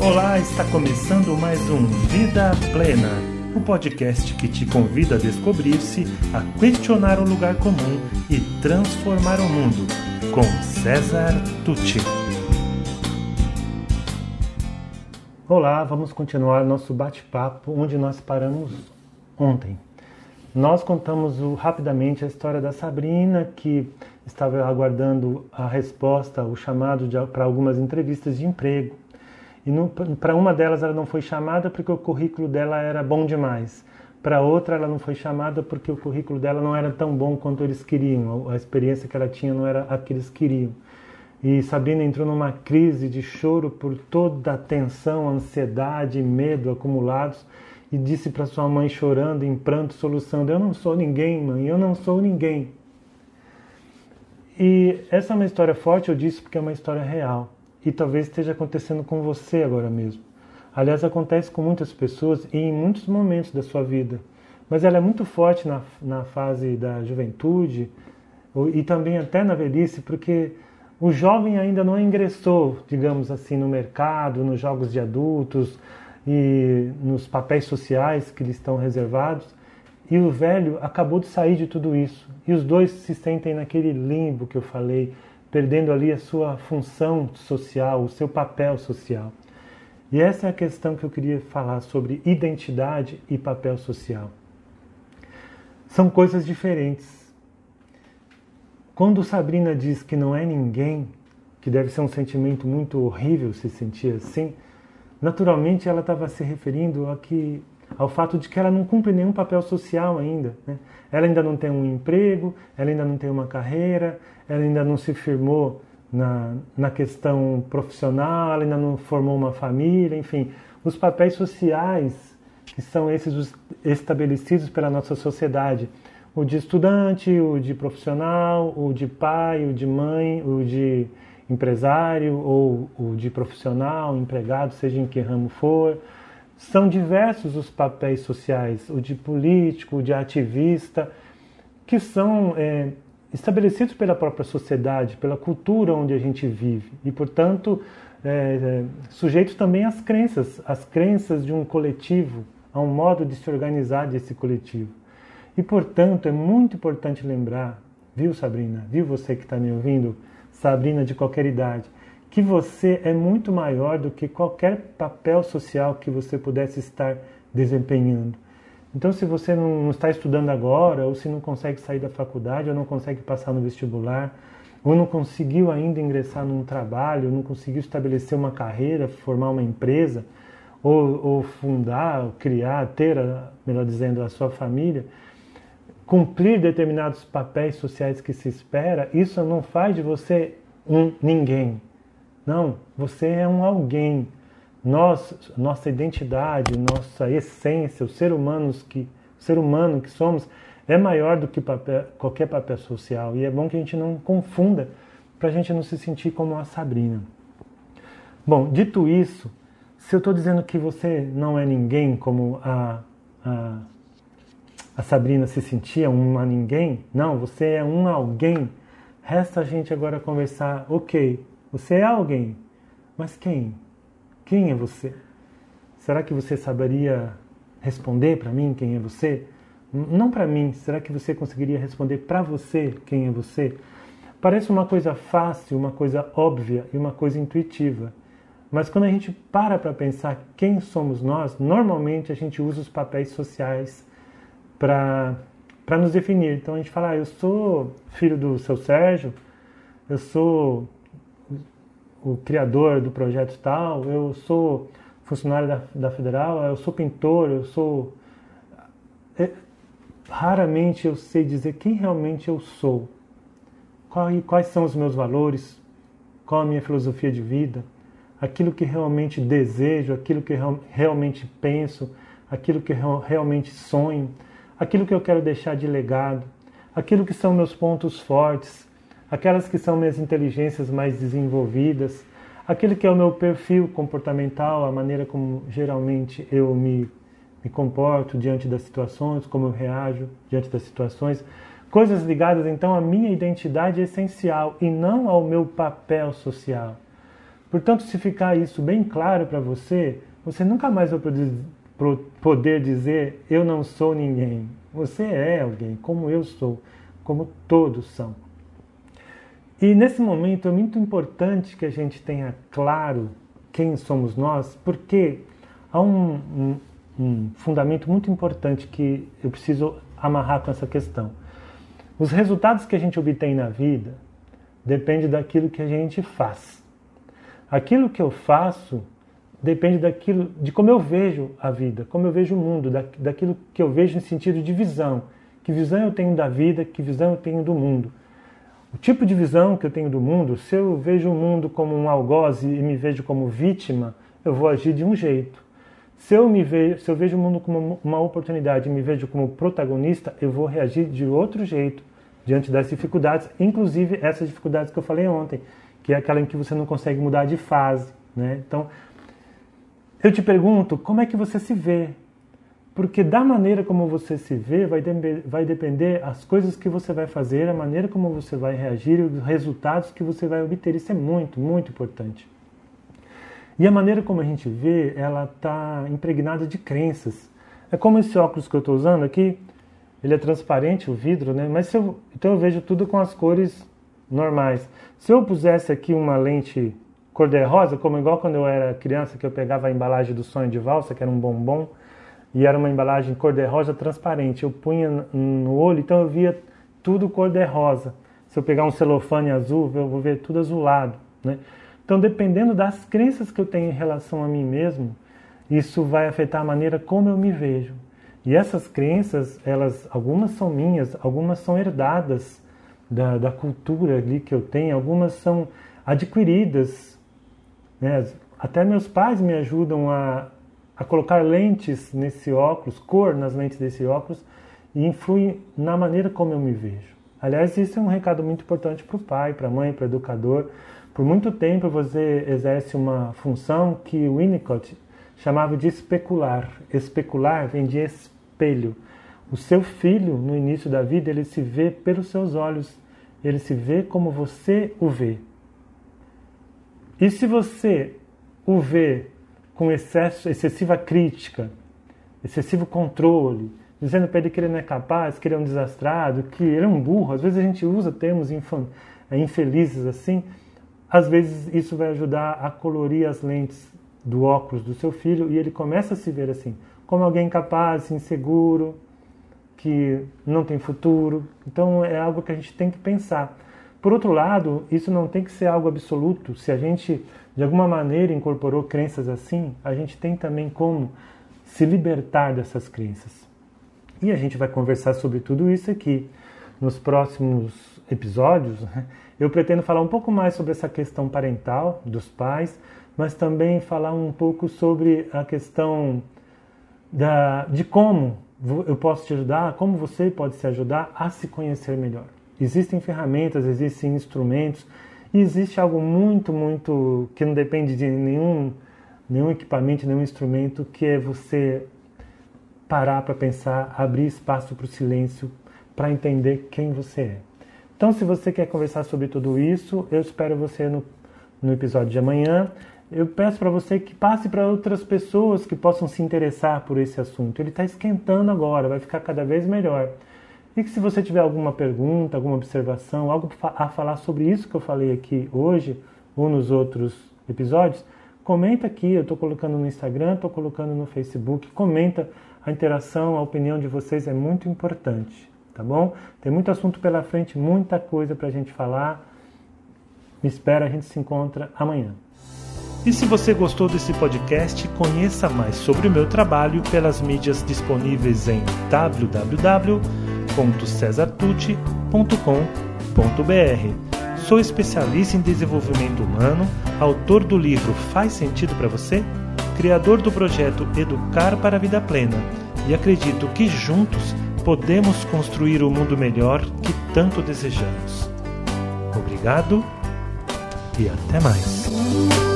Olá, está começando mais um Vida Plena, o um podcast que te convida a descobrir-se, a questionar o lugar comum e transformar o mundo, com César Tucci. Olá, vamos continuar nosso bate-papo onde nós paramos ontem. Nós contamos o, rapidamente a história da Sabrina, que estava aguardando a resposta, o chamado para algumas entrevistas de emprego e para uma delas ela não foi chamada porque o currículo dela era bom demais. Para outra ela não foi chamada porque o currículo dela não era tão bom quanto eles queriam. A experiência que ela tinha não era a que eles queriam. E Sabrina entrou numa crise de choro por toda a tensão, ansiedade e medo acumulados e disse para sua mãe chorando, em pranto, soluçando: Eu não sou ninguém, mãe, eu não sou ninguém. E essa é uma história forte, eu disse porque é uma história real e talvez esteja acontecendo com você agora mesmo. Aliás, acontece com muitas pessoas e em muitos momentos da sua vida. Mas ela é muito forte na, na fase da juventude e também até na velhice, porque o jovem ainda não ingressou, digamos assim, no mercado, nos jogos de adultos e nos papéis sociais que lhe estão reservados. E o velho acabou de sair de tudo isso. E os dois se sentem naquele limbo que eu falei, perdendo ali a sua função social, o seu papel social. E essa é a questão que eu queria falar sobre identidade e papel social. São coisas diferentes. Quando Sabrina diz que não é ninguém, que deve ser um sentimento muito horrível se sentir assim, naturalmente ela estava se referindo a que, ao fato de que ela não cumpre nenhum papel social ainda. Né? Ela ainda não tem um emprego, ela ainda não tem uma carreira, ela ainda não se firmou na, na questão profissional, ela ainda não formou uma família, enfim, os papéis sociais que são esses os estabelecidos pela nossa sociedade, o de estudante, o de profissional, o de pai, o de mãe, o de empresário ou o de profissional, empregado, seja em que ramo for. São diversos os papéis sociais, o de político, o de ativista, que são é, estabelecidos pela própria sociedade, pela cultura onde a gente vive. E, portanto, é, é, sujeitos também às crenças, às crenças de um coletivo, a um modo de se organizar desse coletivo. E, portanto, é muito importante lembrar, viu, Sabrina, viu você que está me ouvindo, Sabrina de qualquer idade, que você é muito maior do que qualquer papel social que você pudesse estar desempenhando. Então, se você não está estudando agora, ou se não consegue sair da faculdade, ou não consegue passar no vestibular, ou não conseguiu ainda ingressar num trabalho, não conseguiu estabelecer uma carreira, formar uma empresa, ou, ou fundar, ou criar, ter, melhor dizendo, a sua família, cumprir determinados papéis sociais que se espera, isso não faz de você um ninguém. Não, você é um alguém nós, nossa identidade, nossa essência, o ser humano que, ser humano que somos é maior do que papel, qualquer papel social e é bom que a gente não confunda para a gente não se sentir como a Sabrina. Bom, dito isso, se eu estou dizendo que você não é ninguém como a, a, a Sabrina se sentia, uma ninguém, não, você é um alguém. Resta a gente agora conversar, ok, você é alguém, mas quem? Quem é você? Será que você saberia responder para mim quem é você? Não para mim, será que você conseguiria responder para você quem é você? Parece uma coisa fácil, uma coisa óbvia e uma coisa intuitiva. Mas quando a gente para para pensar quem somos nós, normalmente a gente usa os papéis sociais para nos definir. Então a gente fala, ah, eu sou filho do seu Sérgio, eu sou o criador do projeto tal, eu sou funcionário da, da federal, eu sou pintor, eu sou. É, raramente eu sei dizer quem realmente eu sou, qual, quais são os meus valores, qual a minha filosofia de vida, aquilo que realmente desejo, aquilo que real, realmente penso, aquilo que real, realmente sonho, aquilo que eu quero deixar de legado, aquilo que são meus pontos fortes, aquelas que são minhas inteligências mais desenvolvidas, aquele que é o meu perfil comportamental, a maneira como geralmente eu me, me comporto diante das situações, como eu reajo diante das situações, coisas ligadas então à minha identidade essencial e não ao meu papel social. Portanto, se ficar isso bem claro para você, você nunca mais vai poder dizer eu não sou ninguém. Você é alguém, como eu sou, como todos são. E nesse momento é muito importante que a gente tenha claro quem somos nós, porque há um, um, um fundamento muito importante que eu preciso amarrar com essa questão. Os resultados que a gente obtém na vida depende daquilo que a gente faz. Aquilo que eu faço depende daquilo, de como eu vejo a vida, como eu vejo o mundo, da, daquilo que eu vejo em sentido de visão. Que visão eu tenho da vida, que visão eu tenho do mundo. O tipo de visão que eu tenho do mundo, se eu vejo o mundo como um algoz e me vejo como vítima, eu vou agir de um jeito. Se eu, me vejo, se eu vejo o mundo como uma oportunidade e me vejo como protagonista, eu vou reagir de outro jeito diante das dificuldades, inclusive essas dificuldades que eu falei ontem, que é aquela em que você não consegue mudar de fase. Né? Então, eu te pergunto, como é que você se vê? Porque da maneira como você se vê, vai, de vai depender as coisas que você vai fazer, a maneira como você vai reagir, os resultados que você vai obter. Isso é muito, muito importante. E a maneira como a gente vê, ela está impregnada de crenças. É como esse óculos que eu estou usando aqui, ele é transparente, o vidro, né? Mas eu, então eu vejo tudo com as cores normais. Se eu pusesse aqui uma lente cor-de-rosa, como igual quando eu era criança, que eu pegava a embalagem do sonho de valsa, que era um bombom, e era uma embalagem cor-de-rosa transparente. Eu punha no olho, então eu via tudo cor-de-rosa. Se eu pegar um celofane azul, eu vou ver tudo azulado, né? Então, dependendo das crenças que eu tenho em relação a mim mesmo, isso vai afetar a maneira como eu me vejo. E essas crenças, elas, algumas são minhas, algumas são herdadas da, da cultura ali que eu tenho, algumas são adquiridas. Né? Até meus pais me ajudam a, a colocar lentes nesse óculos, cor nas lentes desse óculos, e influi na maneira como eu me vejo. Aliás, isso é um recado muito importante para o pai, para a mãe, para o educador, por muito tempo você exerce uma função que Winnicott chamava de especular. Especular vem de espelho. O seu filho, no início da vida, ele se vê pelos seus olhos, ele se vê como você o vê. E se você o vê com excesso, excessiva crítica, excessivo controle, dizendo para ele que ele não é capaz, que ele é um desastrado, que ele é um burro, às vezes a gente usa termos infelizes assim, às vezes isso vai ajudar a colorir as lentes do óculos do seu filho e ele começa a se ver assim, como alguém incapaz, inseguro, que não tem futuro. Então é algo que a gente tem que pensar. Por outro lado, isso não tem que ser algo absoluto. Se a gente de alguma maneira incorporou crenças assim, a gente tem também como se libertar dessas crenças. E a gente vai conversar sobre tudo isso aqui nos próximos episódios. Né? Eu pretendo falar um pouco mais sobre essa questão parental dos pais, mas também falar um pouco sobre a questão da, de como eu posso te ajudar, como você pode se ajudar a se conhecer melhor. Existem ferramentas, existem instrumentos, e existe algo muito, muito que não depende de nenhum, nenhum equipamento, nenhum instrumento, que é você parar para pensar, abrir espaço para o silêncio, para entender quem você é. Então, se você quer conversar sobre tudo isso, eu espero você no, no episódio de amanhã. Eu peço para você que passe para outras pessoas que possam se interessar por esse assunto. Ele está esquentando agora, vai ficar cada vez melhor. E que se você tiver alguma pergunta, alguma observação, algo a falar sobre isso que eu falei aqui hoje ou nos outros episódios, comenta aqui. Eu estou colocando no Instagram, estou colocando no Facebook. Comenta a interação, a opinião de vocês é muito importante tá bom? Tem muito assunto pela frente, muita coisa para a gente falar. Me espera, a gente se encontra amanhã. E se você gostou desse podcast, conheça mais sobre o meu trabalho pelas mídias disponíveis em www.cesartucci.com.br. Sou especialista em desenvolvimento humano, autor do livro Faz Sentido para Você, criador do projeto Educar para a Vida Plena e acredito que juntos podemos construir o mundo melhor que tanto desejamos. Obrigado e até mais.